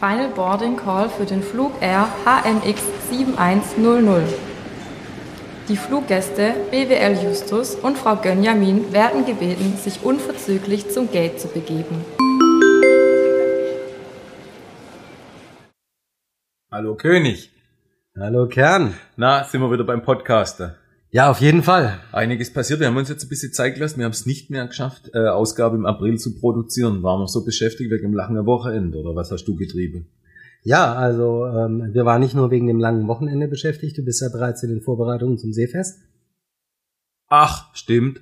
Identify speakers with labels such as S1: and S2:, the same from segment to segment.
S1: Final Boarding Call für den Flug Air HMX 7100. Die Fluggäste BWL Justus und Frau Gönjamin werden gebeten, sich unverzüglich zum Gate zu begeben.
S2: Hallo König.
S3: Hallo Kern.
S2: Na, sind wir wieder beim Podcaster.
S3: Ja, auf jeden Fall.
S2: Einiges passiert. Wir haben uns jetzt ein bisschen Zeit gelassen. Wir haben es nicht mehr geschafft, äh, Ausgabe im April zu produzieren. Waren wir so beschäftigt wegen dem langen Wochenende oder was hast du getrieben?
S3: Ja, also ähm, wir waren nicht nur wegen dem langen Wochenende beschäftigt. Du bist ja bereits in den Vorbereitungen zum Seefest.
S2: Ach, stimmt.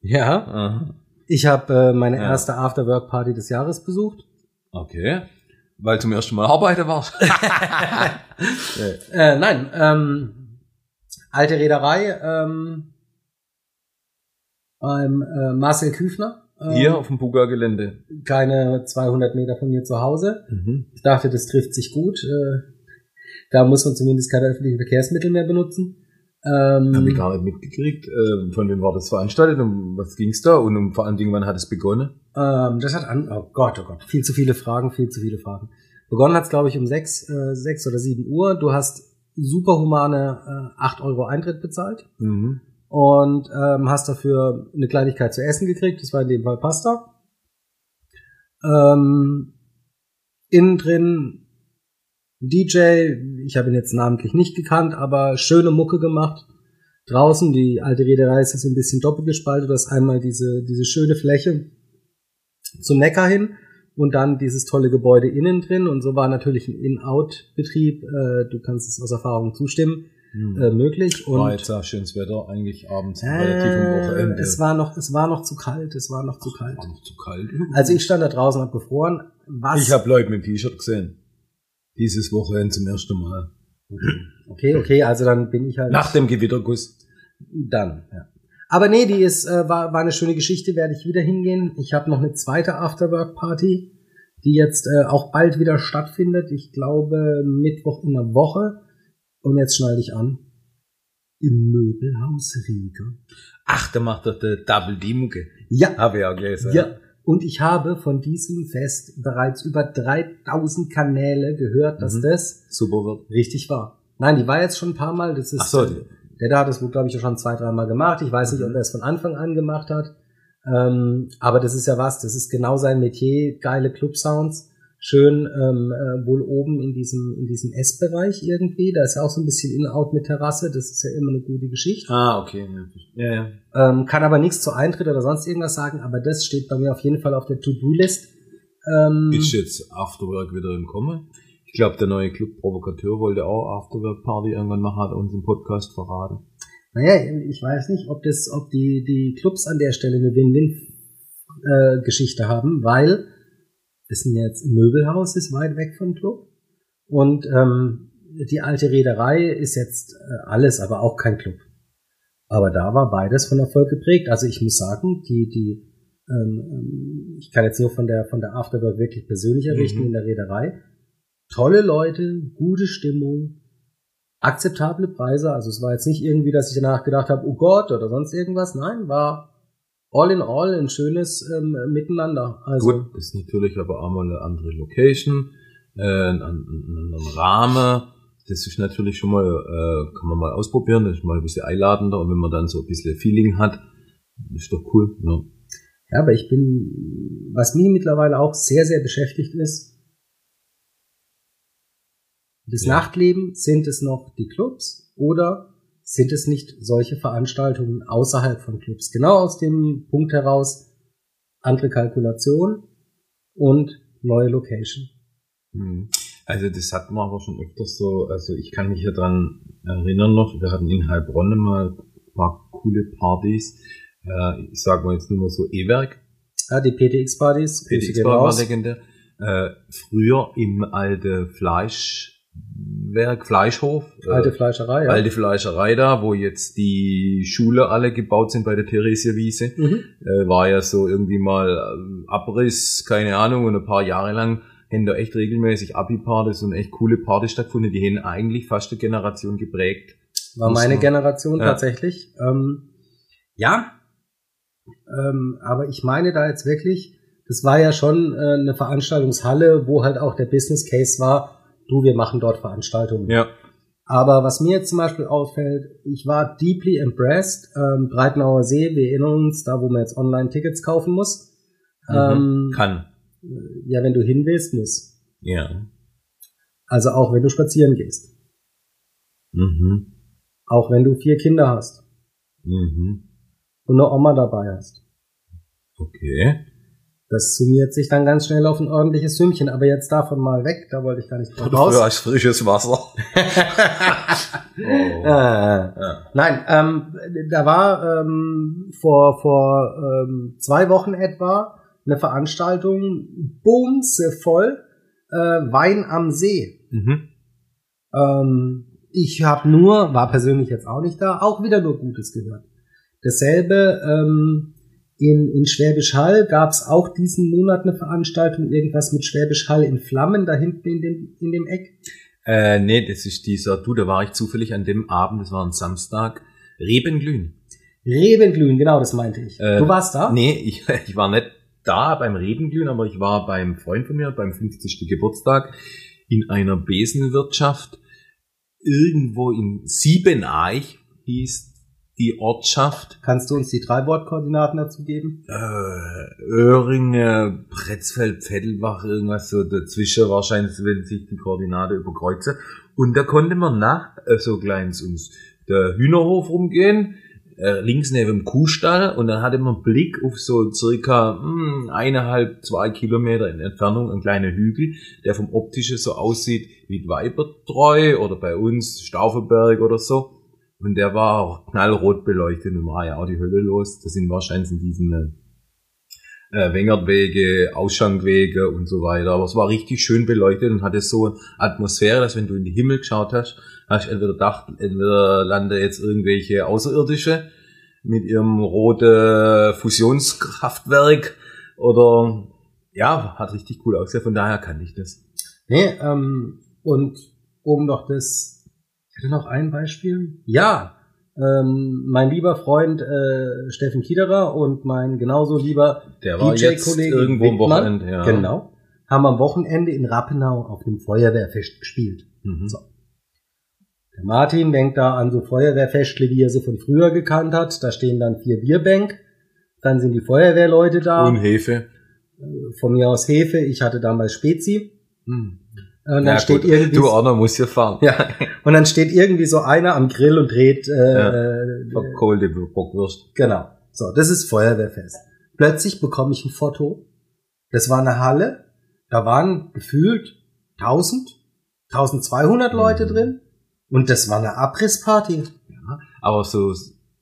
S3: Ja.
S2: Aha.
S3: Ich habe äh, meine
S2: Ja.
S3: erste Afterwork-Party des Jahres besucht.
S2: Okay. Weil zum ersten Mal arbeiten warst.
S3: Äh, nein, ähm, alte Reederei ähm, beim äh, Marcel Küfner. Ähm,
S2: Hier auf dem Buga-Gelände.
S3: Keine 200 Meter von mir zu Hause.
S2: Mhm.
S3: Ich dachte, das trifft sich gut. Äh, da muss man zumindest keine öffentlichen Verkehrsmittel mehr benutzen. Ähm,
S2: Hab ich gar nicht mitgekriegt. Äh, von wem war das veranstaltet? Um was ging's da? Und um, vor allen Dingen, wann hat es begonnen?
S3: ähm, das hat an, oh Gott, oh Gott, viel zu viele Fragen, viel zu viele Fragen. Begonnen hat's, glaube ich, um sechs, äh, sechs oder sieben Uhr. Du hast superhumane äh, 8 Euro Eintritt bezahlt
S2: Mhm.
S3: und ähm, hast dafür eine Kleinigkeit zu essen gekriegt. Das war in dem Fall Pasta. Ähm, innen drin DJ, ich habe ihn jetzt namentlich nicht gekannt, aber schöne Mucke gemacht. Draußen, die alte Reederei ist jetzt so ein bisschen doppelt gespalten. Du hast einmal diese, diese schöne Fläche zum Neckar hin und dann dieses tolle Gebäude innen drin. Und so war natürlich ein In-Out-Betrieb, äh, du kannst es aus Erfahrung zustimmen,
S2: Mhm.
S3: äh, möglich. Und
S2: war jetzt auch schönes Wetter, eigentlich abends relativ am
S3: äh,
S2: Wochenende.
S3: es war noch, es war noch zu kalt, es war noch zu kalt.
S2: War noch zu kalt.
S3: Also ich stand da draußen, hab gefroren. Was?
S2: Ich habe Leute mit dem T-Shirt gesehen. Dieses Wochenende zum ersten Mal.
S3: okay, okay, also dann bin ich halt
S2: Nach dem Gewitterguss.
S3: dann. Ja. Aber nee, die ist äh, war, war eine schöne Geschichte, werde ich wieder hingehen. Ich habe noch eine zweite Afterwork Party, die jetzt äh, auch bald wieder stattfindet. Ich glaube Mittwoch in der Woche. Und jetzt schneide ich an. Im Möbelhaus Riga.
S2: Ach, da macht doch der Double D-Mucke.
S3: Ja,
S2: Habe ich auch gelesen.
S3: Ja, und ich habe von diesem Fest bereits über 3000 Kanäle gehört, dass
S2: Mhm.
S3: das
S2: Super wird.
S3: richtig war. Nein, die war jetzt schon ein paar Mal. Das ist,
S2: Ach so,
S3: äh, der da hat das wohl, glaube ich, schon zwei, dreimal gemacht. Ich weiß nicht, ob er es von Anfang an gemacht hat. Ähm, aber das ist ja was, das ist genau sein Metier, geile Club-Sounds. Schön ähm, äh, wohl oben in diesem, in diesem Essbereich irgendwie. Da ist ja auch so ein bisschen In-Out mit Terrasse. Das ist ja immer eine gute Geschichte.
S2: Ah, okay. Ja, ja.
S3: Ähm, kann aber nichts zu Eintritt oder sonst irgendwas sagen, aber das steht bei mir auf jeden Fall auf der To-Do-List. Ähm,
S2: Ist jetzt Afterwork wieder im Kommen? Ich glaube, der neue Club Provokateur wollte auch Afterwork-Party irgendwann machen, hat uns im Podcast verraten.
S3: naja, ich weiß nicht, ob das, ob die, die Clubs an der Stelle eine Win-Win-Geschichte haben, weil das sind jetzt ein Möbelhaus, ist weit weg vom Club. Und ähm, die alte Reederei ist jetzt äh, alles, aber auch kein Club. Aber da war beides von Erfolg geprägt. Also ich muss sagen, die, die, ähm, ähm, ich kann jetzt nur von der, von der Afterwork wirklich persönlich errichten
S2: Mhm.
S3: in der Reederei. Tolle Leute, gute Stimmung, akzeptable Preise. Also es war jetzt nicht irgendwie, dass ich danach gedacht habe, oh Gott oder sonst irgendwas. Nein, war all in all ein schönes ähm, Miteinander. Also
S2: Gut, ist natürlich aber auch mal eine andere Location, äh, ein, ein, Rahmen. Das ist natürlich schon mal, äh, kann man mal ausprobieren, das ist mal ein bisschen einladender und wenn man dann so ein bisschen Feeling hat, ist doch cool. Ne?
S3: Ja, aber ich bin, was mich mittlerweile auch sehr, sehr beschäftigt ist, das
S2: Ja.
S3: Nachtleben, sind es noch die Clubs oder sind es nicht solche Veranstaltungen außerhalb von Clubs? Genau aus dem Punkt heraus, andere Kalkulation und neue Location.
S2: Hm. Also das hatten wir aber schon öfters so, also ich kann mich ja dran erinnern noch, wir hatten in Heilbronn mal ein paar coole Partys. Äh, ich sage mal jetzt nur mal so E-Werk,
S3: Ja, die PTX-Partys, Grüße
S2: PTX
S3: gehen
S2: war, legendär. Äh, früher im alte Fleischwerk, Fleischhof. äh,
S3: alte Fleischerei, ja.
S2: alte Fleischerei da, wo jetzt die Schule alle gebaut sind bei der Theresienwiese.
S3: Mhm.
S2: Äh, war ja so irgendwie mal ähm, Abriss, keine Ahnung, und ein paar Jahre lang haben da echt regelmäßig Abi-Partys und echt coole Partys stattgefunden. Die haben eigentlich fast eine Generation geprägt.
S3: War meine Generation
S2: Ja.
S3: tatsächlich. Ähm, ja, ähm, aber ich meine da jetzt wirklich, das war ja schon äh, eine Veranstaltungshalle, wo halt auch der Business Case war, du, wir machen dort Veranstaltungen.
S2: Ja.
S3: Aber was mir jetzt zum Beispiel auffällt, ich war deeply impressed. Ähm, Breitenauer See, wir erinnern uns, da wo man jetzt online Tickets kaufen muss. Ähm,
S2: Mhm. Kann.
S3: ja, wenn du hin willst, muss.
S2: Ja.
S3: Also auch wenn du spazieren gehst.
S2: Mhm.
S3: Auch wenn du vier Kinder hast
S2: Mhm.
S3: und eine Oma dabei hast.
S2: Okay.
S3: Das summiert sich dann ganz schnell auf ein ordentliches Sümmchen. Aber jetzt davon mal weg, da wollte ich gar nicht drauf raus.
S2: Hast frisches Wasser. oh.
S3: Äh,
S2: Ja.
S3: Nein, ähm, da war ähm, vor, vor ähm, zwei Wochen etwa eine Veranstaltung, bumse voll, äh, Wein am See.
S2: Mhm.
S3: Ähm, ich habe nur, war persönlich jetzt auch nicht da, auch wieder nur Gutes gehört. Dasselbe ähm, in, in Schwäbisch Hall gab es auch diesen Monat eine Veranstaltung, irgendwas mit Schwäbisch Hall in Flammen, da hinten in dem, in dem Eck.
S2: Äh, nee, das ist dieser, du, da war ich zufällig an dem Abend, das war ein Samstag, Rebenglühen.
S3: Rebenglühen, genau, das meinte ich.
S2: Äh,
S3: du warst da?
S2: Nee, ich, ich war nicht da beim Rebenglühen, aber ich war beim Freund von mir beim 50. Geburtstag in einer Besenwirtschaft irgendwo in Siebeneich hieß die Ortschaft
S3: Kannst du uns die drei Wortkoordinaten dazu geben?
S2: äh, Öhringe, Pretzfeld, Vettelbach, irgendwas so dazwischen, wahrscheinlich, wenn sich die Koordinate überkreuzen. Und da konnte man nach äh, so kleins uns der Hühnerhof rumgehen, äh, links neben dem Kuhstall, und dann hatte man Blick auf so circa hm, eineinhalb, zwei Kilometer in Entfernung einen kleinen Hügel, der vom Optischen so aussieht wie Weibertreu oder bei uns Stauffenberg oder so. Und der war auch knallrot beleuchtet und war ja auch die Hölle los. Das sind wahrscheinlich in diesen äh, Wengertwege, Ausschankwege und so weiter. Aber es war richtig schön beleuchtet und hatte so eine Atmosphäre, dass wenn du in den Himmel geschaut hast, hast du entweder gedacht, entweder lande jetzt irgendwelche Außerirdische mit ihrem roten Fusionskraftwerk oder ja, hat richtig cool ausgesehen. Von daher kannte ich das.
S3: Nee, ähm, und um noch das, ich hatte noch ein Beispiel. Ja, ähm, mein lieber Freund äh, Steffen Kiederer und mein genauso lieber DJ-Kollege
S2: irgendwo am
S3: Wittmann,
S2: Wochenende. Ja.
S3: genau, haben am Wochenende in Rappenau auf dem Feuerwehrfest gespielt.
S2: Mhm.
S3: So. Der Martin denkt da an so Feuerwehrfestle, wie er sie von früher gekannt hat. Da stehen dann vier Bierbänk, dann sind die Feuerwehrleute da,
S2: Und Hefe.
S3: von mir aus Hefe, ich hatte damals Spezi.
S2: Hm.
S3: Und dann
S2: Ja,
S3: steht
S2: gut.
S3: irgendwie
S2: Du, Arno, musst ja fahren.
S3: Ja, und dann steht irgendwie so einer am Grill und dreht, äh,
S2: Ja.
S3: äh,
S2: Verkohlte Bockwurst.
S3: genau. So, das ist Feuerwehrfest. Plötzlich bekomme ich ein Foto. Das war eine Halle. Da waren gefühlt 1000, 1200 Leute
S2: Mhm.
S3: drin. Und das war eine Abrissparty.
S2: Ja, aber so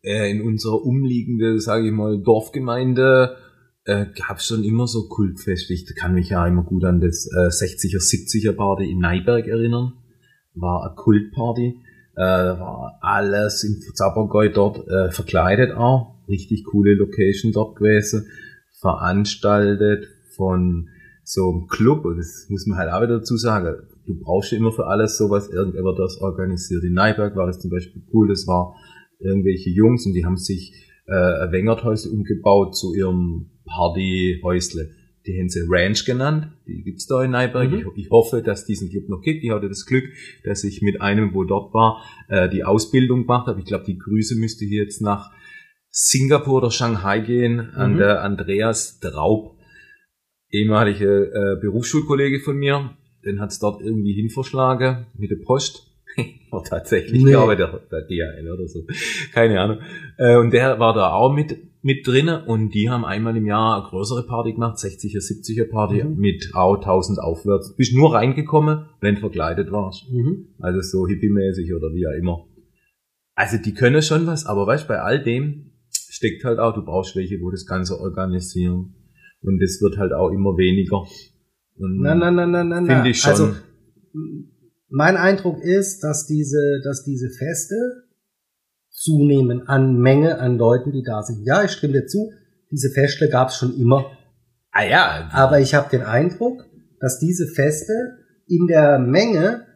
S2: äh, in unserer umliegende, sage ich mal, Dorfgemeinde äh, gab es schon immer so Kultfeste. Ich kann mich ja immer gut an das äh, 60er, 70er Party in Neiberg erinnern. War eine Kultparty. Äh, war alles im Zappergäu dort äh, verkleidet auch. Richtig coole Location dort gewesen. Veranstaltet von so einem Club, und das muss man halt auch wieder dazu sagen, du brauchst ja immer für alles sowas, irgendjemand das organisiert. In Neiberg war das zum Beispiel cool, das war irgendwelche Jungs und die haben sich äh, Wengerthäusle umgebaut zu ihrem Partyhäusle. Die haben sie Ranch genannt, die gibt's da in Neiberg.
S3: Mhm.
S2: Ich, ich hoffe, dass diesen Club noch gibt. Ich hatte das Glück, dass ich mit einem, wo dort war, äh, die Ausbildung gemacht habe. Ich glaube, die Grüße müsste hier jetzt nach Singapur oder Shanghai gehen, an
S3: Mhm.
S2: der Andreas Draub, ehemalige äh, Berufsschulkollege von mir. Den hat's dort irgendwie hinverschlagen mit der Post. War tatsächlich,
S3: Nee.
S2: glaube ich, der, der DHL oder so. Keine Ahnung. Äh, und der war da auch mit, mit drinnen und die haben einmal im Jahr eine größere Party gemacht, 60er, 70er Party
S3: Mhm.
S2: mit auch 1000 aufwärts. Bist nur reingekommen, wenn verkleidet warst.
S3: Mhm.
S2: Also so hippie-mäßig oder wie auch immer. Also die können schon was, aber weißt bei all dem steckt halt auch, du brauchst welche, wo das Ganze organisieren. Und das wird halt auch immer weniger. Und
S3: na, na, na, na, na.
S2: Finde ich schon.
S3: Also, mein Eindruck ist, dass diese, dass diese Feste zunehmen an Menge an Leuten, die da sind. Ja, ich stimme dir zu, diese Feste gab es schon immer.
S2: ah ja,
S3: Aber ich habe den Eindruck, dass diese Feste in der Menge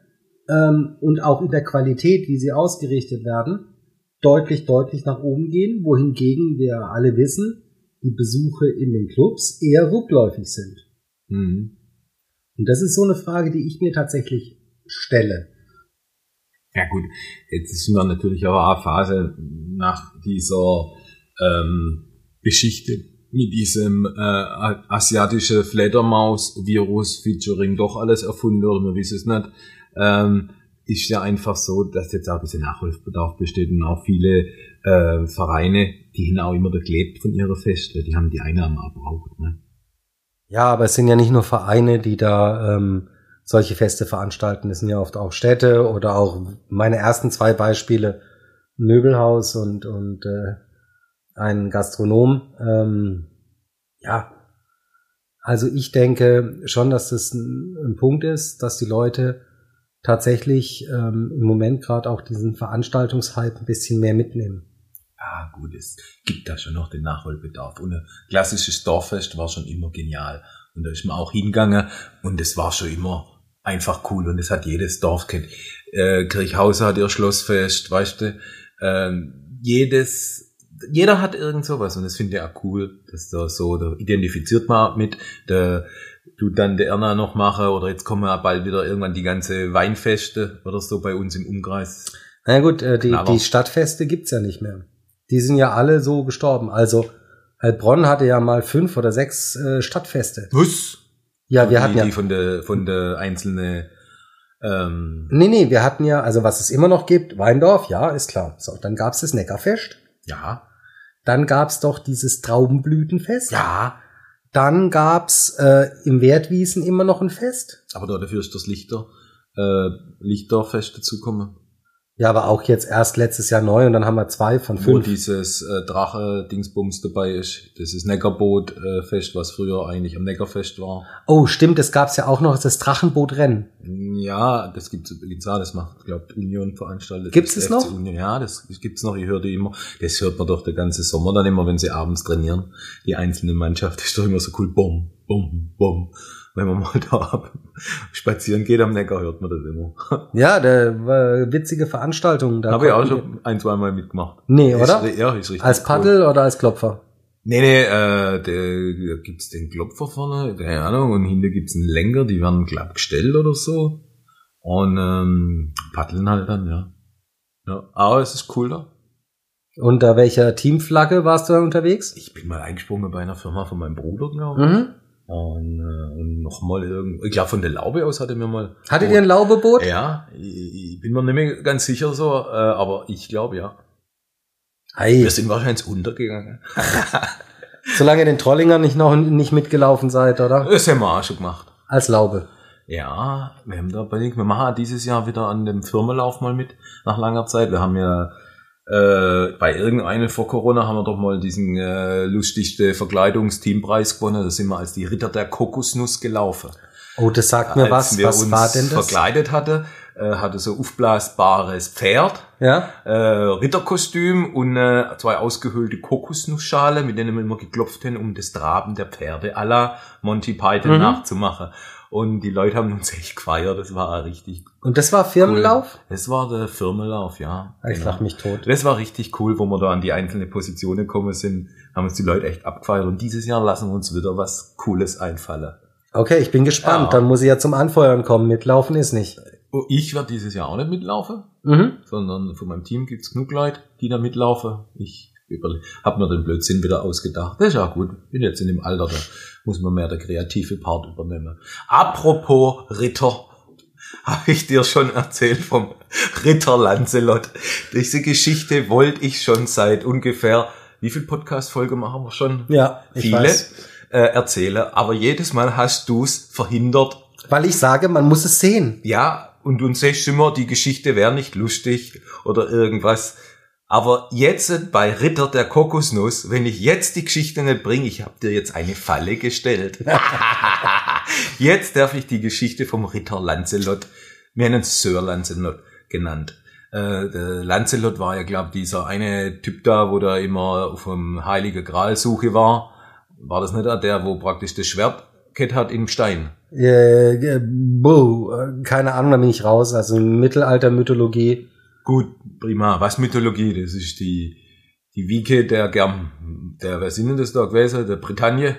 S3: ähm, und auch in der Qualität, wie sie ausgerichtet werden, deutlich, deutlich nach oben gehen, wohingegen wir alle wissen, die Besuche in den Clubs eher rückläufig sind.
S2: Mhm.
S3: Und das ist so eine Frage, die ich mir tatsächlich stelle.
S2: Ja gut, jetzt sind wir natürlich auch eine Phase nach dieser ähm, Geschichte mit diesem äh, asiatische Fledermaus-Virus featuring doch alles erfunden oder wir wissen es nicht. Ähm, ist ja einfach so, dass jetzt auch ein bisschen Nachholbedarf besteht und auch viele äh, Vereine, die haben auch immer geklebt von ihrer Feste, die haben die Einnahmen abbraucht. Ne?
S3: Ja, aber es sind ja nicht nur Vereine, die da ähm, solche Feste veranstalten. Es sind ja oft auch Städte oder auch meine ersten zwei Beispiele, Möbelhaus und, und äh, ein Gastronom. Ähm, ja, also ich denke schon, dass das ein, ein Punkt ist, dass die Leute tatsächlich ähm, im Moment gerade auch diesen Veranstaltungshype ein bisschen mehr mitnehmen.
S2: Ja, gut, es gibt da schon noch den Nachholbedarf. Und ein klassisches Dorffest war schon immer genial. Und da ist man auch hingegangen und es war schon immer einfach cool und es hat jedes Dorf kennt. Äh, Kirchhauser hat ihr Schlossfest, weißt du. Ähm, jedes, jeder hat irgend sowas und das finde ich auch cool, dass da so, da identifiziert man mit, der du dann der Erna noch mache oder jetzt kommen ja bald wieder irgendwann die ganze Weinfeste oder so bei uns im Umkreis.
S3: Na ja, gut, äh, die, die Stadtfeste gibt's ja nicht mehr. Die sind ja alle so gestorben. Also Heilbronn hatte ja mal fünf oder sechs äh, Stadtfeste.
S2: Was?
S3: Ja, wir
S2: die,
S3: hatten ja.
S2: Die von der, von der einzelne, ähm,
S3: Nee, nee, wir hatten ja, also was es immer noch gibt, Weindorf, ja, ist klar. So, dann gab's das Neckarfest.
S2: ja,
S3: Dann gab's doch dieses Traubenblütenfest.
S2: ja,
S3: Dann gab's äh, im Wertwiesen immer noch ein Fest.
S2: aber da dafür ist das Lichter, äh, Lichterfest dazukommen.
S3: Ja, aber auch jetzt erst letztes Jahr neu und dann haben wir zwei von
S2: Wo
S3: fünf.
S2: dieses äh, Drache-Dingsbums dabei ist. Das ist Neckarboot-Fest, was früher eigentlich am Neckarfest war.
S3: Oh, stimmt, es gab's ja auch noch das Drachenbootrennen.
S2: Ja, das gibt's übrigens auch, das macht, glaubt Union veranstaltet.
S3: Gibt's
S2: das
S3: es noch?
S2: Union. Ja, das gibt's noch, ich höre die immer. Das hört man doch der ganze Sommer dann immer, wenn sie abends trainieren. Die einzelnen Mannschaften, das ist doch immer so cool. Bum, bum, bum. Wenn man mal da spazieren geht am Neckar, hört man das immer.
S3: Ja, der war witzige Veranstaltung. Da
S2: Habe ich auch schon ein, zwei Mal mitgemacht.
S3: Nee,
S2: Ist
S3: oder?
S2: Ja, ist richtig.
S3: Als
S2: cool.
S3: Paddel oder als Klopfer?
S2: Nee, nee, äh, der, da gibt's den Klopfer vorne, keine Ahnung, und hinter gibt's einen Lenker, die werden, glaub, gestellt oder so. Und ähm, paddeln halt dann, ja. Ja, aber es ist cool da.
S3: Unter welcher Teamflagge warst du dann unterwegs?
S2: Ich bin mal eingesprungen bei einer Firma von meinem Bruder, glaube ich.
S3: Mhm.
S2: Und, äh, und noch mal irgend, ich glaube von der Laube aus hatte mir mal.
S3: Hattet ihr ein Laubeboot?
S2: Ja, ich, ich bin mir nicht mehr ganz sicher so, äh, aber ich glaube ja.
S3: Hey,
S2: Wir sind wahrscheinlich untergegangen.
S3: solange ihr den Trollinger nicht noch nicht mitgelaufen seid, oder?
S2: Das haben wir auch schon gemacht.
S3: Als Laube.
S2: Ja, wir haben da überlegt, wir machen dieses Jahr wieder an dem Firmenlauf mal mit, nach langer Zeit. Wir haben ja äh, bei irgendeinem vor Corona haben wir doch mal diesen äh, lustigste Verkleidungsteampreis gewonnen. Da sind wir als die Ritter der Kokosnuss gelaufen.
S3: Oh, das sagt mir
S2: als
S3: was.
S2: wir
S3: Was
S2: uns
S3: war denn das?
S2: verkleidet hatte, äh, hatte so aufblasbares Pferd,
S3: Ja?
S2: äh, Ritterkostüm und äh, zwei ausgehöhlte Kokosnussschale, mit denen wir immer geklopft haben, um das Traben der Pferde à la Monty Python
S3: Mhm.
S2: nachzumachen. Und die Leute haben uns echt gefeiert, das war richtig
S3: Und das war Firmenlauf?
S2: Cool. Das war der Firmenlauf, ja.
S3: Ich
S2: Genau.
S3: lach mich tot.
S2: Das war richtig cool, wo wir da an die einzelnen Positionen gekommen sind, haben uns die Leute echt abgefeiert. Und dieses Jahr lassen wir uns wieder was Cooles einfallen.
S3: Okay, ich bin gespannt.
S2: Ja.
S3: Dann muss ich ja zum Anfeuern kommen. Mitlaufen ist nicht.
S2: Oh, Ich werde dieses Jahr auch nicht mitlaufen,
S3: Mhm.
S2: sondern von meinem Team gibt's genug Leute, die da mitlaufen. Ich habe mir den Blödsinn wieder ausgedacht. Das ist ja gut. Bin jetzt in dem Alter, da muss man mehr der kreative Part übernehmen. Apropos Ritter, habe ich dir schon erzählt vom Ritter Lancelot. Diese Geschichte wollte ich schon seit ungefähr, wie viel Podcast-Folge machen wir schon?
S3: Ja, ich
S2: Viele
S3: weiß.
S2: äh, erzähle, aber jedes Mal hast du's verhindert,
S3: Weil ich sage, man muss es sehen.
S2: ja, und du sagst immer, die Geschichte wäre nicht lustig oder irgendwas. Aber jetzt bei Ritter der Kokosnuss, wenn ich jetzt die Geschichte nicht bringe, ich habe dir jetzt eine Falle gestellt. jetzt darf ich die Geschichte vom Ritter Lancelot, wir nennen es Sir Lancelot genannt. Äh, der Lancelot war ja, glaube dieser eine Typ da, wo da immer auf dem Heilige Gral Suche war. War das nicht der, der, wo praktisch das Schwert gehabt hat im Stein?
S3: Äh, buh, keine Ahnung, da bin ich raus. Also Mittelalter-Mythologie.
S2: Gut, prima. Was Mythologie? Das ist die, die Wieke der Germ, der, wer sind denn das da gewesen? Der Bretagne?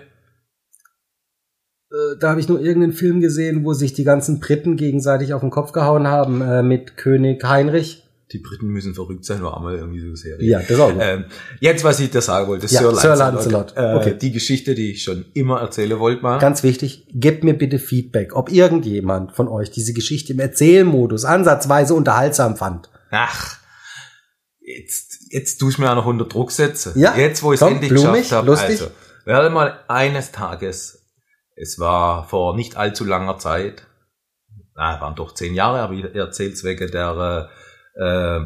S3: Äh, da habe ich nur irgendeinen Film gesehen, wo sich die ganzen Briten gegenseitig auf den Kopf gehauen haben äh, mit König Heinrich.
S2: Die Briten müssen verrückt sein, war einmal irgendwie so Serie.
S3: Ja, das auch.
S2: Ähm, jetzt, was ich dir sagen wollte,
S3: Ja,
S2: Sir
S3: Sir
S2: Lancelot.
S3: Lancelot.
S2: Äh,
S3: Okay.
S2: Die Geschichte, die ich schon immer erzählen wollte mal.
S3: Ganz wichtig, gebt mir bitte Feedback, ob irgendjemand von euch diese Geschichte im Erzählmodus ansatzweise unterhaltsam fand.
S2: Ach, jetzt, jetzt tue ich mir auch noch unter Druck setzen.
S3: Ja,
S2: Jetzt, wo ich es endlich
S3: blumig,
S2: geschafft habe. Also, werde mal eines Tages, es war vor nicht allzu langer Zeit, na, waren doch zehn Jahre, aber ich erzähle es wegen der, äh,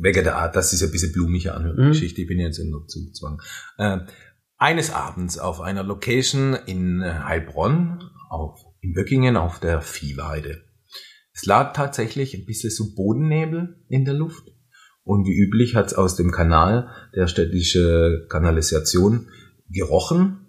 S2: wegen der Art, dass es ein bisschen blumige die
S3: Mhm.
S2: Ich bin jetzt in der Zugzwang. Äh, eines Abends auf einer Location in äh, Heilbronn, auf, in Böckingen auf der Viehweide. Es lag tatsächlich ein bisschen so Bodennebel in der Luft. Und wie üblich hat es aus dem Kanal der städtische Kanalisation gerochen.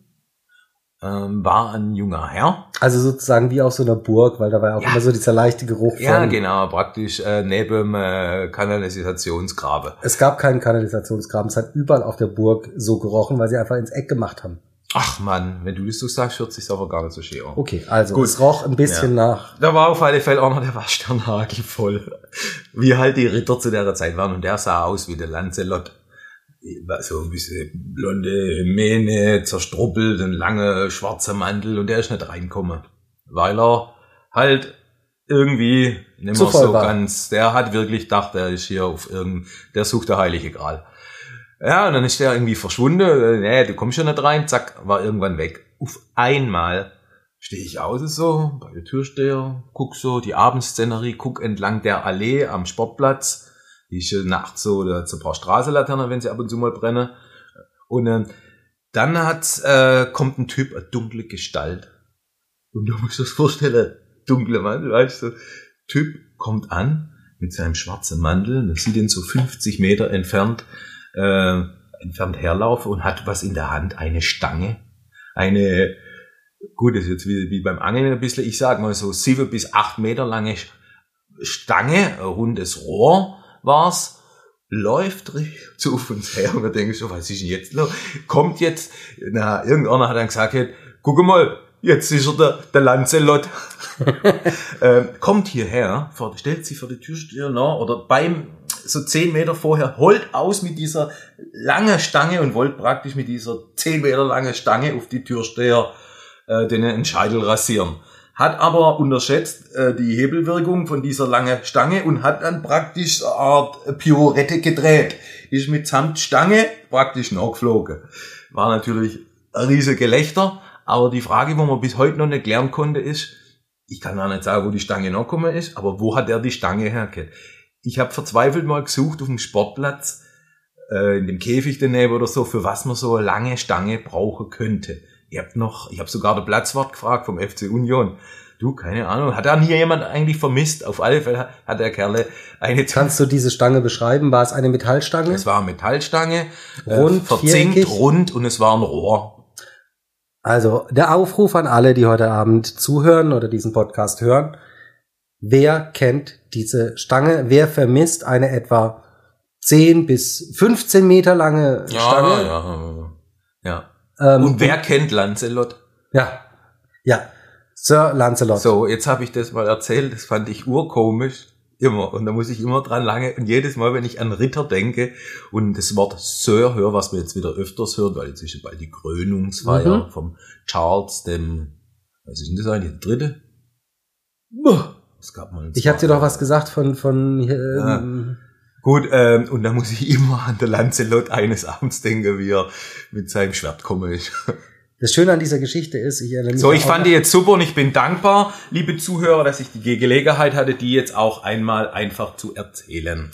S2: Ähm, war ein junger Herr.
S3: Also sozusagen wie auf so einer Burg, weil da war ja auch
S2: Ja.
S3: immer so dieser leichte Geruch
S2: Ja,
S3: von.
S2: genau, praktisch äh, neben äh, Kanalisationsgrabe.
S3: Es gab keinen Kanalisationsgraben, es hat überall auf der Burg so gerochen, weil sie einfach ins Eck gemacht haben.
S2: Ach man, wenn du das so sagst, hört sich aber gar nicht so schön an.
S3: Okay, also
S2: Gut.
S3: es roch ein bisschen nach.
S2: Da war auf alle Fälle auch noch der Waschsternhagel voll. Wie halt die Ritter zu der Zeit waren. Und der sah aus wie der Lancelot. So ein bisschen blonde Mähne, zerstruppelt, ein langer schwarzer Mantel. Und der ist nicht reingekommen. Weil er halt irgendwie nicht mehr so
S3: war.
S2: ganz, der hat wirklich gedacht, der ist hier auf irgendein, der sucht der heilige Gral. Ja, und dann ist der irgendwie verschwunden. Äh, Nee, du kommst schon nicht rein. Zack, war irgendwann weg. Auf einmal stehe ich außen so, bei der Türsteher, guck so die Abendszenerie, guck entlang der Allee am Sportplatz. Die ist ja nachts so, da hat's ein paar Straßenlaternen, wenn sie ab und zu mal brennen. Und ähm, dann hat, äh, kommt ein Typ, eine dunkle Gestalt. Und du musst dir das vorstellen, dunkle Mantel, weißt du, Typ kommt an mit seinem schwarzen Mantel, man sieht ihn so 50 Meter entfernt, äh, entfernt herlaufen und hat was in der Hand, eine Stange, eine, gut, das ist jetzt wie, wie beim Angeln ein bisschen, ich sag mal so sieben bis acht Meter lange Stange, rundes Rohr war's, läuft zu uns her und wir denken so, was ist denn jetzt los? Kommt jetzt, na, irgendeiner hat dann gesagt, guck mal, jetzt ist er der, der Lancelot. ähm, kommt hierher, stellt sich vor die Türsteher oder beim so zehn Meter vorher, holt aus mit dieser langen Stange und wollt praktisch mit dieser zehn Meter langen Stange auf die Türsteher äh, den Scheitel rasieren. Hat aber unterschätzt äh, die Hebelwirkung von dieser langen Stange und hat dann praktisch eine Art Pirouette gedreht. Ist mit samt Stange praktisch nachgeflogen. War natürlich ein riesiges Gelächter, aber die Frage, wo man bis heute noch nicht klären konnte, ist, ich kann gar nicht sagen, wo die Stange nachgekommen ist, aber wo hat er die Stange hergeholt? Ich habe verzweifelt mal gesucht auf dem Sportplatz, äh, in dem Käfig daneben oder so, für was man so eine lange Stange brauchen könnte. Ich habe noch, ich habe sogar den Platzwart gefragt vom FC Union. Du, keine Ahnung, hat da nie jemand eigentlich vermisst? Auf alle Fälle hat- hat der Kerle eine
S3: Kannst du diese Stange beschreiben? War es eine Metallstange?
S2: Es war eine Metallstange,
S3: Rund,
S2: äh, verzinkt,
S3: viereckig?
S2: rund und es war ein Rohr.
S3: Also der Aufruf an alle, die heute Abend zuhören oder diesen Podcast hören. Wer kennt diese Stange? Wer vermisst eine etwa 10 bis 15 Meter lange Stange?
S2: ja, ja.
S3: Ähm,
S2: Und wer kennt Lancelot?
S3: Ja, ja. Sir Lancelot.
S2: So, jetzt habe ich das mal erzählt, das fand ich urkomisch. Immer. Und da muss ich immer dran lange. Und jedes Mal, wenn ich an Ritter denke und das Wort Sir höre, was wir jetzt wieder öfters hören, weil jetzt ist ja bald die Krönungsfeier
S3: Mhm.
S2: vom Charles, dem, was ist denn das eigentlich, der dritte? Es gab mal
S3: Ich habe dir doch was gesagt von von ähm,
S2: Gut, ähm, und da muss ich immer an der Lancelot eines Abends denken, wie er mit seinem Schwert komme ist.
S3: Das Schöne an dieser Geschichte ist, ich erinnere mich
S2: So, ich fand die jetzt super und ich bin dankbar, liebe Zuhörer, dass ich die Gelegenheit hatte, die jetzt auch einmal einfach zu erzählen.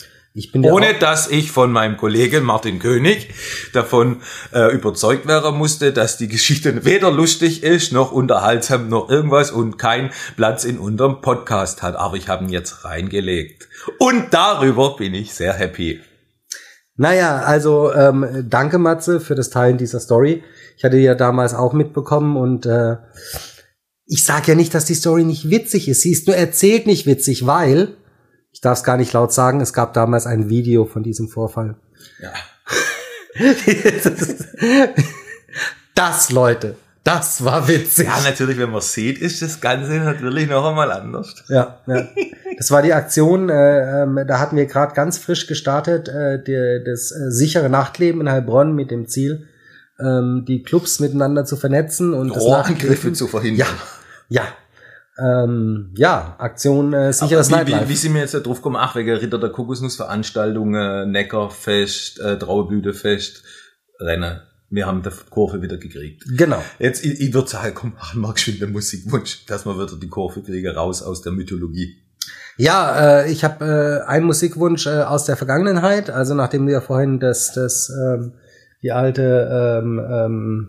S2: Ohne dass ich von meinem Kollegen Martin König davon äh, überzeugt werden musste, dass die Geschichte weder lustig ist, noch unterhaltsam, noch irgendwas und keinen Platz in unserem Podcast hat. Aber ich habe ihn jetzt reingelegt. Und darüber bin ich sehr happy.
S3: Naja, also ähm, danke Matze für das Teilen dieser Story. Ich hatte die ja damals auch mitbekommen und äh, ich sage ja nicht, dass die Story nicht witzig ist. Sie ist nur erzählt nicht witzig, weil, ich darf es gar nicht laut sagen, es gab damals ein Video von diesem Vorfall.
S2: Ja.
S3: das, Leute, das war witzig.
S2: Ja, natürlich, wenn man sieht, ist das Ganze natürlich noch einmal anders.
S3: Ja, ja. Das war die Aktion, äh, ähm, da hatten wir gerade ganz frisch gestartet, äh, die, das äh, sichere Nachtleben in Heilbronn mit dem Ziel, ähm, die Clubs miteinander zu vernetzen und
S2: Rohrangriffe zu verhindern.
S3: Ja, ja. Ähm, ja, Aktion äh, sicheres
S2: Aber wie,
S3: Nightlife.
S2: wie, wie sind wir jetzt da drauf gekommen? Ach, wegen Ritter der Kokosnuss-Veranstaltungen, Neckarfest, äh, Trauerblütefest, Rennen. Wir haben die Kurve wieder gekriegt.
S3: Genau.
S2: Jetzt, ich, ich würde sagen, komm, machen wir geschwind den Musikwunsch, dass wir wieder die Kurve kriegen, raus aus der Mythologie.
S3: Ja, äh, ich habe äh, einen Musikwunsch äh, aus der Vergangenheit. Also nachdem wir vorhin das, das ähm, die alte, ähm, ähm,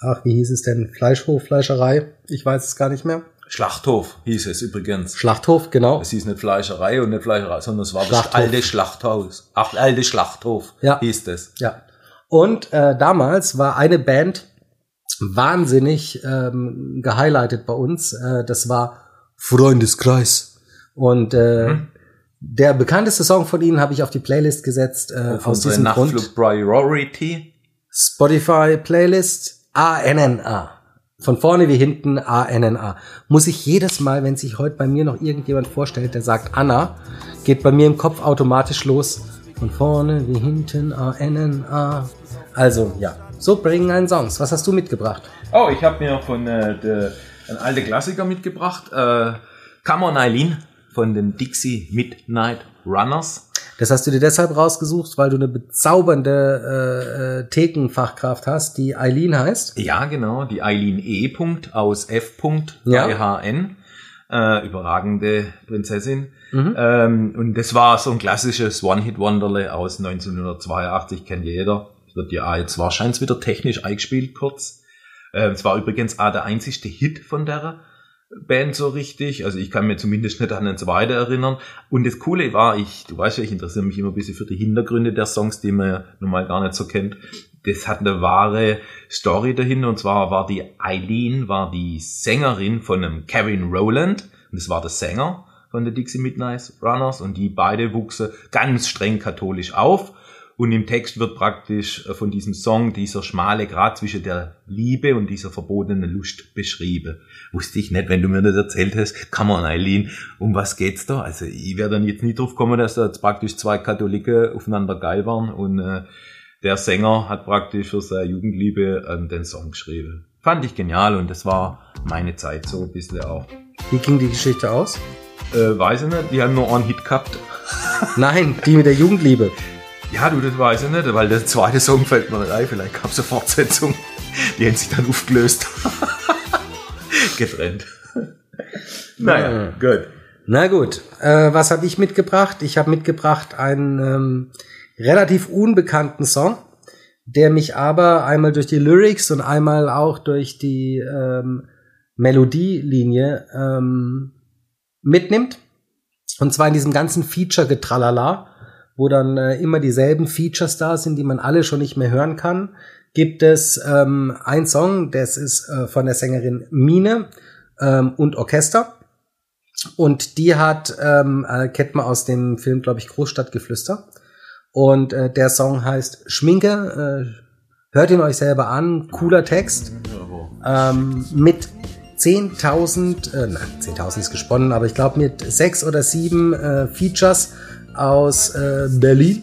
S3: ach wie hieß es denn, Fleischhof, Fleischerei, ich weiß es gar nicht mehr.
S2: Schlachthof hieß es übrigens.
S3: Schlachthof, genau.
S2: Es hieß nicht Fleischerei und nicht Fleischerei, sondern es war
S3: Schlachthof.
S2: das alte Schlachthaus. Ach, alte Schlachthof
S3: Ja.
S2: hieß das.
S3: Ja. Und äh, damals war eine Band wahnsinnig ähm, gehighlightet bei uns. Äh, das war Freundeskreis. Und äh,
S2: Mhm.
S3: der bekannteste Song von ihnen habe ich auf die Playlist gesetzt. Äh,
S2: Auf
S3: aus diesem Grund.
S2: Nachtflug Priority.
S3: Spotify Playlist ANNA. Von vorne wie hinten ANNA. Muss ich jedes Mal, wenn sich heute bei mir noch irgendjemand vorstellt, der sagt Anna, geht bei mir im Kopf automatisch los. Von vorne wie hinten ANNA. Also, ja. So bringen einen Songs. Was hast du mitgebracht?
S2: Oh, ich habe mir von äh, der, ein Klassiker mitgebracht. Äh, Come on Eileen von den Dixie Midnight Runners.
S3: Das hast du dir deshalb rausgesucht, weil du eine bezaubernde äh, äh, Thekenfachkraft hast, die Eileen heißt.
S2: Ja, genau, die Eileen E. Punkt aus F. Punkt
S3: Ja.
S2: IHN. Äh, überragende Prinzessin.
S3: Mhm.
S2: Ähm, und das war so ein klassisches One-Hit-Wonderle aus 1982, kennt jeder. Wird ja jetzt wahrscheinlich wieder technisch eingespielt kurz. Äh, Es war übrigens auch der einzigste Hit von der Band so richtig. Also ich kann mir zumindest nicht an den zweiten erinnern. Und das Coole war, ich, du weißt ja, ich interessiere mich immer ein bisschen für die Hintergründe der Songs, die man ja normal gar nicht so kennt. Das hat eine wahre Story dahinter. Und zwar war die Eileen, war die Sängerin von einem Kevin Rowland. Und das war der Sänger von der Dixie Midnight Runners. Und die beide wuchsen ganz streng katholisch auf. Und im Text wird praktisch äh, von diesem Song dieser schmale Grat zwischen der Liebe und dieser verbotenen Lust beschrieben. Wusste ich nicht, wenn du mir das erzählt hast. Come on, Eileen, um was geht's da? Also ich wäre dann jetzt nie drauf gekommen, dass da jetzt praktisch zwei Katholiken aufeinander geil waren und äh, der Sänger hat praktisch für seine Jugendliebe ähm, den Song geschrieben. Fand ich genial und das war meine Zeit so ein bisschen auch.
S3: Wie ging die Geschichte aus?
S2: Äh, weiß ich nicht, die haben nur einen Hit gehabt.
S3: Nein, die mit der Jugendliebe.
S2: Ja, du, das weiß ich nicht, weil der zweite Song fällt mir nicht ein. Vielleicht gab es eine Fortsetzung. Die haben sich dann aufgelöst. Getrennt. naja, gut.
S3: Na gut, äh, was habe ich mitgebracht? Ich habe mitgebracht einen ähm, relativ unbekannten Song, der mich aber einmal durch die Lyrics und einmal auch durch die ähm, Melodielinie ähm, mitnimmt. Und zwar in diesem ganzen Feature-Getralala, wo dann äh, immer dieselben Features da sind, die man alle schon nicht mehr hören kann, gibt es ähm, ein Song, das ist äh, von der Sängerin Mine ähm, und Orchester. Und die hat, ähm, äh, kennt man aus dem Film, glaube ich, Großstadtgeflüster. Und äh, der Song heißt Schminke. Äh, hört ihn euch selber an. Cooler Text. Ähm, mit 10.000, äh, nein, 10.000 ist gesponnen, aber ich glaube mit sechs oder sieben äh, Features aus äh, Berlin.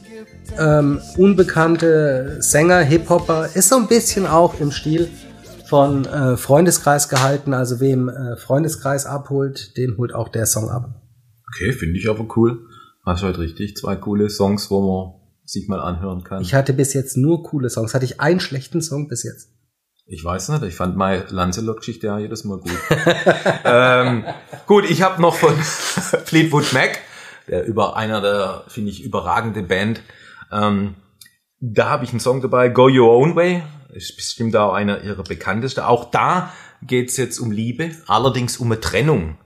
S3: Ähm, unbekannte Sänger, Hip-Hopper, ist so ein bisschen auch im Stil von äh, Freundeskreis gehalten. Also wem äh, Freundeskreis abholt, den holt auch der Song ab.
S2: Okay, finde ich aber cool. Hast heute richtig zwei coole Songs, wo man sich mal anhören kann.
S3: Ich hatte bis jetzt nur coole Songs. Hatte ich einen schlechten Song bis jetzt?
S2: Ich weiß nicht, ich fand meine Lancelot-Geschichte ja jedes Mal gut. ähm, gut, ich habe noch von Fleetwood Mac, der über einer der, finde ich, überragende Band. Ähm, da habe ich einen Song dabei, Go Your Own Way. Ist bestimmt auch einer ihrer bekanntesten. Auch da geht's jetzt um Liebe, allerdings um eine Trennung.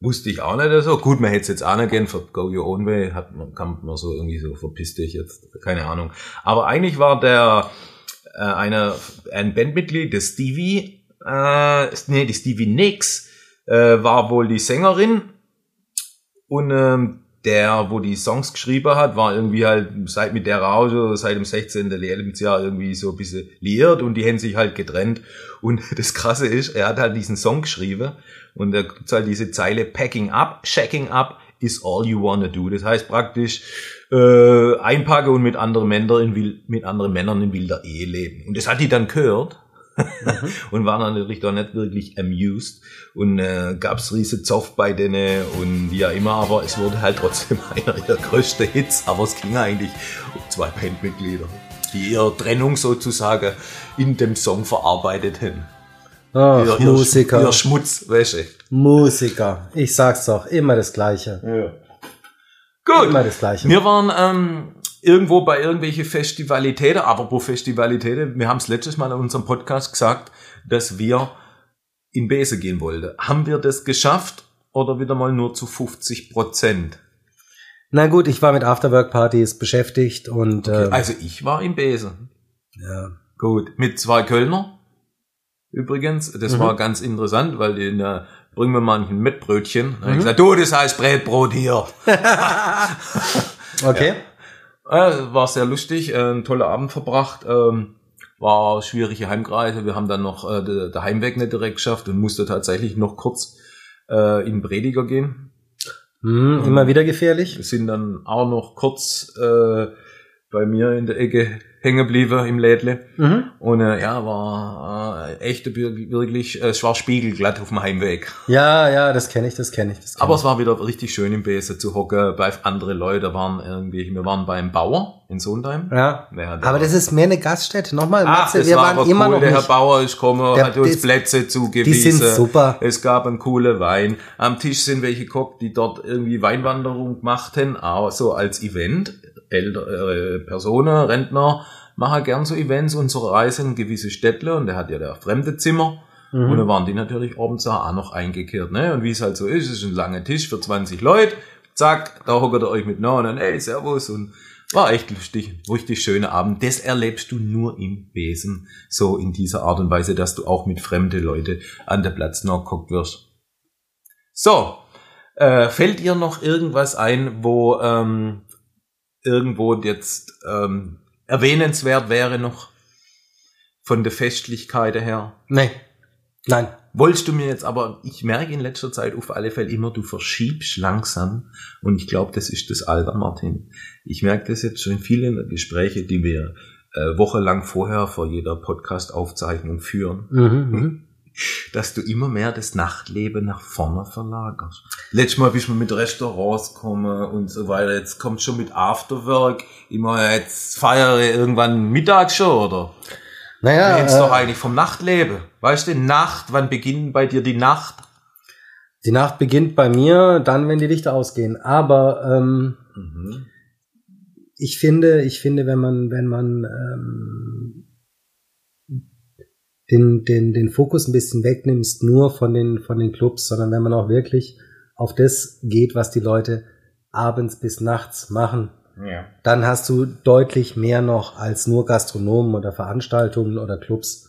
S2: Wusste ich auch nicht so. Gut, man hätte es jetzt gern für Go Your Own Way, hat man, kann man so irgendwie so, verpiss dich jetzt, keine Ahnung. Aber eigentlich war der, äh, einer, ein Bandmitglied, der Stevie, äh, nee, die Stevie Nicks, äh, war wohl die Sängerin. Und ähm, der, wo die Songs geschrieben hat, war irgendwie halt seit mit der Rauche, seit dem 16. Lebensjahr irgendwie so ein bisschen liiert und die haben sich halt getrennt. Und das Krasse ist, er hat halt diesen Song geschrieben und da gibt's halt diese Zeile Packing up, Checking up is all you wanna do. Das heißt praktisch äh, einpacken und mit anderen Männern in mit anderen Männern in wilder Ehe leben. Und das hat die dann gehört mhm. und war natürlich doch nicht wirklich amused und äh, gab's riese Zoff bei denen und wie ja immer, aber es wurde halt trotzdem einer ihrer größten Hits, aber es ging eigentlich um zwei Bandmitglieder, die ihre Trennung sozusagen in dem Song verarbeitet haben.
S3: Ach, ihr, Musiker.
S2: Ihr Schmutzwäsche.
S3: Musiker. Ich sag's doch, immer das Gleiche.
S2: Ja. Gut.
S3: Immer das Gleiche.
S2: Wir waren ähm, irgendwo bei irgendwelche Festivalitäten, aber pro Festivalitäten, wir haben es letztes Mal in unserem Podcast gesagt, dass wir in Bese gehen wollten. Haben wir das geschafft oder wieder mal nur zu 50 Prozent?
S3: Na gut, ich war mit Afterwork-Partys beschäftigt und...
S2: Okay,
S3: äh,
S2: also ich war in Bese.
S3: Ja.
S2: Gut, mit zwei Kölner übrigens. Das mhm. war ganz interessant, weil die, na, bringen wir manchen mit Brötchen. Dann mhm. ich gesagt, du, das heißt Brätbrot hier.
S3: okay.
S2: Ja. War sehr lustig, äh, ein toller Abend verbracht. Ähm, war schwierige Heimreise. Wir haben dann noch äh, der Heimweg nicht direkt geschafft und musste tatsächlich noch kurz äh, in Prediger gehen.
S3: Mhm, immer wieder gefährlich.
S2: Wir sind dann auch noch kurz äh, bei mir in der Ecke hängen geblieben im Lädle. Mhm. Und äh, ja, war äh, echt wirklich, äh, es war spiegelglatt auf dem Heimweg.
S3: Ja, ja, das kenne ich, das kenne ich. Das kenn
S2: Aber
S3: ich.
S2: es war wieder richtig schön im Bese zu hocken, bei andere Leute waren irgendwie, wir waren beim Bauer in Sondheim.
S3: Ja, ja aber das ist mehr eine Gaststätte. Nochmal,
S2: Ach, Matze, wir war waren immer cool. noch Der Herr Bauer ist gekommen, der, hat uns Plätze zugewiesen.
S3: Die sind super.
S2: Es gab einen coolen Wein. Am Tisch sind welche gekocht, die dort irgendwie Weinwanderung machten, auch so als Event ältere Personen, Rentner, machen gern so Events und so reisen gewisse Städtle und der hat ja da fremde Zimmer. Mhm. Und da waren die natürlich abends auch noch eingekehrt, ne? Und wie es halt so ist, ist ein langer Tisch für 20 Leute. Zack, da hockert ihr euch mit nah und dann, ey, servus und war echt lustig, richtig schöner Abend. Das erlebst du nur im Wesen, so in dieser Art und Weise, dass du auch mit fremde Leute an der Platz noch guckt wirst. So, äh, fällt dir noch irgendwas ein, wo ähm, irgendwo jetzt ähm, erwähnenswert wäre noch von der Festlichkeit her?
S3: Nee. Nein.
S2: Wolltest du mir jetzt aber, ich merke in letzter Zeit auf alle Fälle immer, du verschiebst langsam und ich glaube, das ist das Alter, Martin. Ich merke das jetzt schon in vielen Gesprächen, die wir äh, wochenlang vorher vor jeder Podcast-Aufzeichnung führen. Mhm, mhm dass du immer mehr das Nachtleben nach vorne verlagerst. Letztes Mal bist du mit Restaurants gekommen und so weiter. Jetzt kommt schon mit Afterwork. Immer jetzt feiere irgendwann Mittag schon, oder?
S3: Naja.
S2: Du äh, doch eigentlich vom Nachtleben. Weißt du, Nacht, wann beginnt bei dir die Nacht?
S3: Die Nacht beginnt bei mir dann, wenn die Lichter ausgehen. Aber ähm, mhm. ich finde, ich finde, wenn man, wenn man ähm, den, den, den Fokus ein bisschen wegnimmst, nur von den, von den Clubs, sondern wenn man auch wirklich auf das geht, was die Leute abends bis nachts machen, ja. dann hast du deutlich mehr noch als nur Gastronomen oder Veranstaltungen oder Clubs.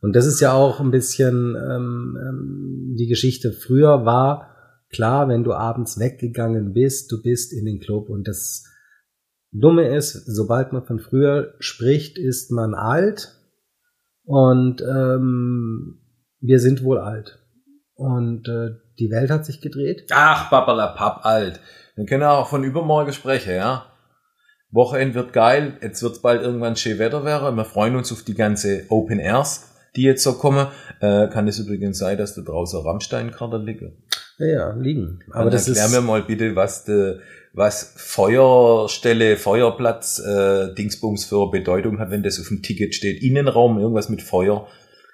S3: Und das ist ja auch ein bisschen ähm, ähm, die Geschichte. Früher war klar, wenn du abends weggegangen bist, du bist in den Club. Und das Dumme ist, sobald man von früher spricht, ist man alt und ähm, wir sind wohl alt. Und äh, die Welt hat sich gedreht.
S2: Ach, papp, alt. Wir können ja auch von übermorgen sprechen, ja. Wochenend wird geil, jetzt wird bald irgendwann schön Wetter werden. Wir freuen uns auf die ganze Open Airs, die jetzt so kommen. Äh, kann es übrigens sein, dass da draußen Rammsteinkarte liegen?
S3: Ja, ja, liegen.
S2: Aber Dann das erklär ist. mir mal bitte, was de, was Feuerstelle, Feuerplatz, äh, Dingsbums für Bedeutung hat, wenn das auf dem Ticket steht. Innenraum, irgendwas mit Feuer.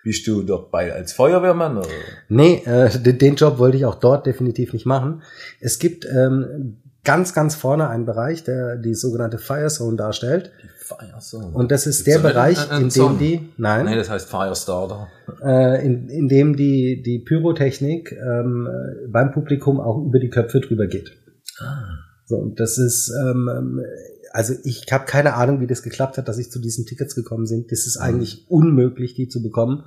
S2: Bist du dabei als Feuerwehrmann? Oder?
S3: Nee, äh, den Job wollte ich auch dort definitiv nicht machen. Es gibt ähm, ganz, ganz vorne einen Bereich, der die sogenannte Firezone darstellt. Die Firezone. Und das ist Gibt's der Bereich, in dem die, nein.
S2: Nee, das heißt Firestarter.
S3: Äh, in, in dem die, die Pyrotechnik ähm, beim Publikum auch über die Köpfe drüber geht. Ah. So, und das ist, ähm, ähm also ich habe keine Ahnung, wie das geklappt hat, dass ich zu diesen Tickets gekommen bin. Das ist mhm. eigentlich unmöglich, die zu bekommen,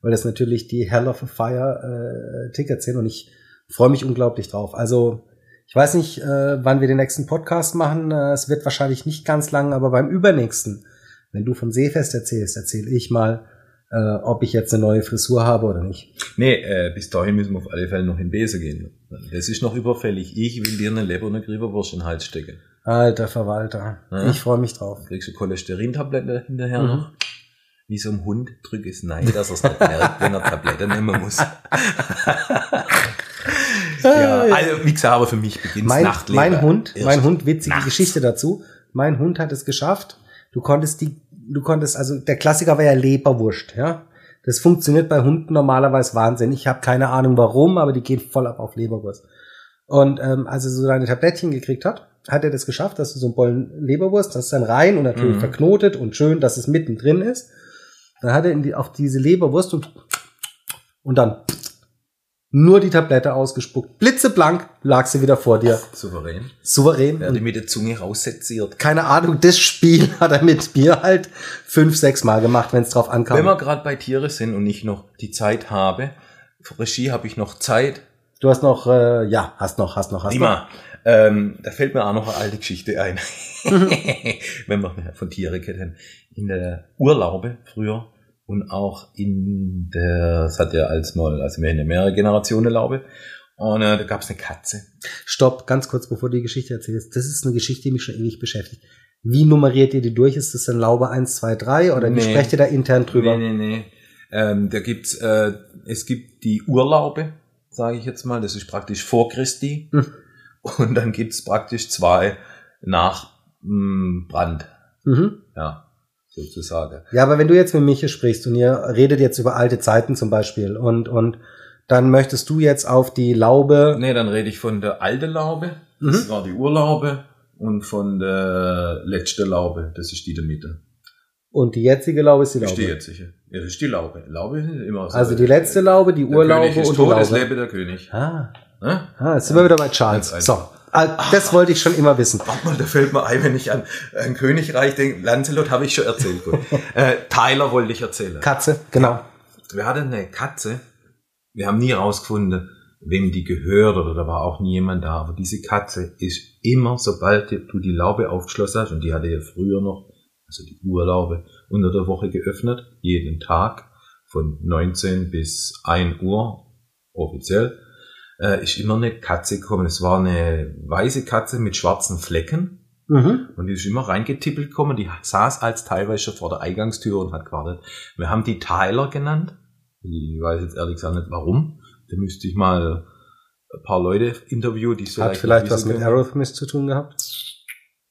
S3: weil das natürlich die Hell of a Fire äh, Tickets sind und ich freue mich unglaublich drauf. Also Ich weiß nicht, äh, wann wir den nächsten Podcast machen. Äh, es wird wahrscheinlich nicht ganz lang, aber beim übernächsten, wenn du vom Seefest erzählst, erzähle ich mal, äh, ob ich jetzt eine neue Frisur habe oder nicht.
S2: Nee, äh, bis dahin müssen wir auf alle Fälle noch in Bese gehen. Das ist noch überfällig. Ich will dir eine Leber und eine Grieberwurst in den Hals stecken.
S3: Alter Verwalter,
S2: Ja.
S3: ich freue mich drauf.
S2: Dann kriegst du Cholesterintablette hinterher
S3: Mhm.
S2: noch. Wie so ein Hund drück es nein, dass er es nicht merkt, wenn er Tablette nehmen muss. ja, also, wie gesagt, aber für mich beginnt
S3: mein,
S2: Nachtleben.
S3: mein Hund,
S2: erst
S3: mein Hund, witzige
S2: nachts.
S3: Geschichte dazu. Mein Hund hat es geschafft. Du konntest die, du konntest, also der Klassiker war ja Leberwurst, ja. Das funktioniert bei Hunden normalerweise wahnsinnig. Ich habe keine Ahnung warum, aber die gehen voll ab auf Leberwurst. Und ähm, als er so seine Tablettchen gekriegt hat, hat er das geschafft, dass du so ein Bollen Leberwurst, das ist dann rein und natürlich
S2: Mhm.
S3: verknotet und schön, dass es mittendrin ist. Dann hat er in die, auf diese Leberwurst und, und dann nur die Tablette ausgespuckt. Blitzeblank lag sie wieder vor dir.
S2: Souverän.
S3: Souverän.
S2: Werde mit der Zunge rausseziert.
S3: keine Ahnung, das Spiel hat er mit mir halt fünf, sechs Mal gemacht, wenn es drauf ankam.
S2: Wenn wir gerade bei Tiere sind und ich noch die Zeit habe, Regie habe ich noch Zeit.
S3: du hast noch, äh, ja, hast noch, hast noch, hast noch.
S2: Prima. Ähm, da fällt mir auch noch eine alte Geschichte ein. Wenn wir von Tiere kennen. In der Urlaube früher und auch in der, das hat ja als mal, also wir haben ja mehrere Generationen Laube. Und äh, da gab es eine Katze.
S3: Stopp, ganz kurz, bevor du die Geschichte erzählst. Das ist eine Geschichte, die mich schon ewig beschäftigt. Wie nummeriert ihr die durch? Ist das dann Laube 1, 2, 3 oder wie
S2: Nee.
S3: sprecht ihr da intern drüber?
S2: Nee, nee, nee. Ähm, da gibt's, äh, es gibt die Urlaube, sage ich jetzt mal, das ist praktisch vor Christi.
S3: Hm.
S2: Und dann gibt's praktisch zwei nach mh, Brand,
S3: Mhm.
S2: ja, sozusagen.
S3: Ja, aber wenn du jetzt mit Miche sprichst und ihr redet jetzt über alte Zeiten zum Beispiel und, und dann möchtest du jetzt auf die Laube,
S2: Nee, dann rede ich von der alte Laube,
S3: Mhm.
S2: das war die Urlaube, und von der letzte Laube, das ist die der Mitte.
S3: und die jetzige Laube ist die Laube.
S2: stehe jetzt sicher. Ja, das ist die Laube. Laube ist immer so.
S3: Also die letzte Laube, die Urlaube
S2: König ist
S3: und die
S2: tot, es
S3: Laube.
S2: lebe der König.
S3: Ah,
S2: Ne?
S3: ah, jetzt sind wir wieder bei Charles. So, das wollte ich schon immer wissen.
S2: Warte mal, da fällt mir ein, wenn ich an ein Königreich denke. Lancelot habe ich schon erzählt. Gut. äh, Tyler wollte ich erzählen.
S3: Katze, genau.
S2: Wir hatten eine Katze. Wir haben nie herausgefunden, wem die gehört oder da war auch nie jemand da. Aber diese Katze ist immer, sobald du die Laube aufgeschlossen hast, und die hatte ja früher noch, also die Urlaube, unter der Woche geöffnet, jeden Tag von 19 bis 1 Uhr offiziell, äh, ist immer eine Katze gekommen. Es war eine weiße Katze mit schwarzen Flecken.
S3: Mhm.
S2: Und die ist immer reingetippelt gekommen. Die saß als teilweise schon vor der Eingangstür und hat gewartet. Wir haben die Tyler genannt. Ich weiß jetzt ehrlich gesagt nicht warum. Da müsste ich mal ein paar Leute interviewen, die so
S3: Hat
S2: leicht
S3: vielleicht was mit. Aerosmith zu tun gehabt?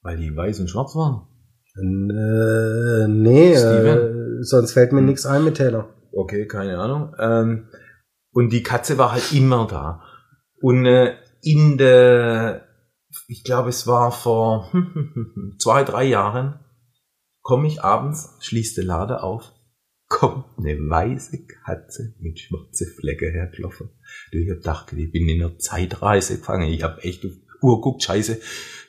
S2: Weil die weiß und schwarz waren.
S3: Äh, nee, äh, sonst fällt mir
S2: Hm.
S3: nichts ein mit Taylor.
S2: Okay, keine Ahnung. Ähm, und die Katze war halt immer da. Und äh, in der, ich glaube, es war vor zwei, drei Jahren, komme ich abends, schließt der Lade auf, kommt eine weiße Katze mit schwarze Flecke hergelaufen. Du, Ich hab gedacht, ich bin in einer Zeitreise gefangen. Ich hab echt auf Uhr geguckt, scheiße,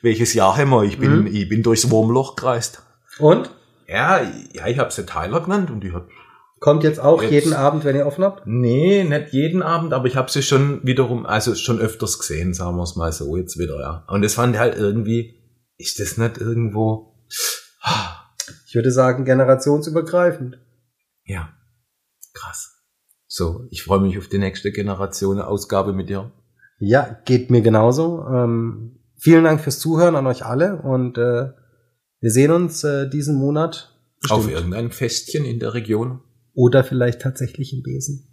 S2: welches Jahr haben wir? Ich bin,
S3: Mhm.
S2: ich bin durchs Wurmloch gereist.
S3: Und?
S2: Ja, ja, ich habe sie Tyler genannt und die hat
S3: Kommt jetzt auch
S2: Jetzt-
S3: jeden Abend, wenn ihr offen habt?
S2: Nee, nicht jeden Abend, aber ich habe sie schon wiederum, also schon öfters gesehen, sagen wir es mal so, jetzt wieder, ja. Und das fand ich halt irgendwie, ist das nicht irgendwo,
S3: Ich würde sagen, generationsübergreifend.
S2: ja, krass. So, ich freue mich auf die nächste Generation Ausgabe mit dir.
S3: Ja, geht mir genauso. Ähm, vielen Dank fürs Zuhören an euch alle und äh, wir sehen uns äh, diesen Monat
S2: Auf
S3: bestimmt.
S2: irgendein Festchen in der Region.
S3: Oder vielleicht tatsächlich im Besen.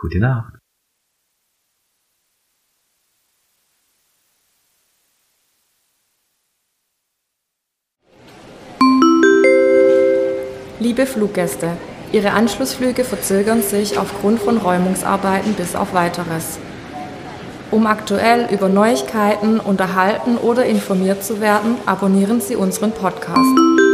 S2: Gute Nacht.
S1: Liebe Fluggäste, Ihre Anschlussflüge verzögern sich aufgrund von Räumungsarbeiten bis auf weiteres. Um aktuell über Neuigkeiten unterhalten oder informiert zu werden, abonnieren Sie unseren Podcast.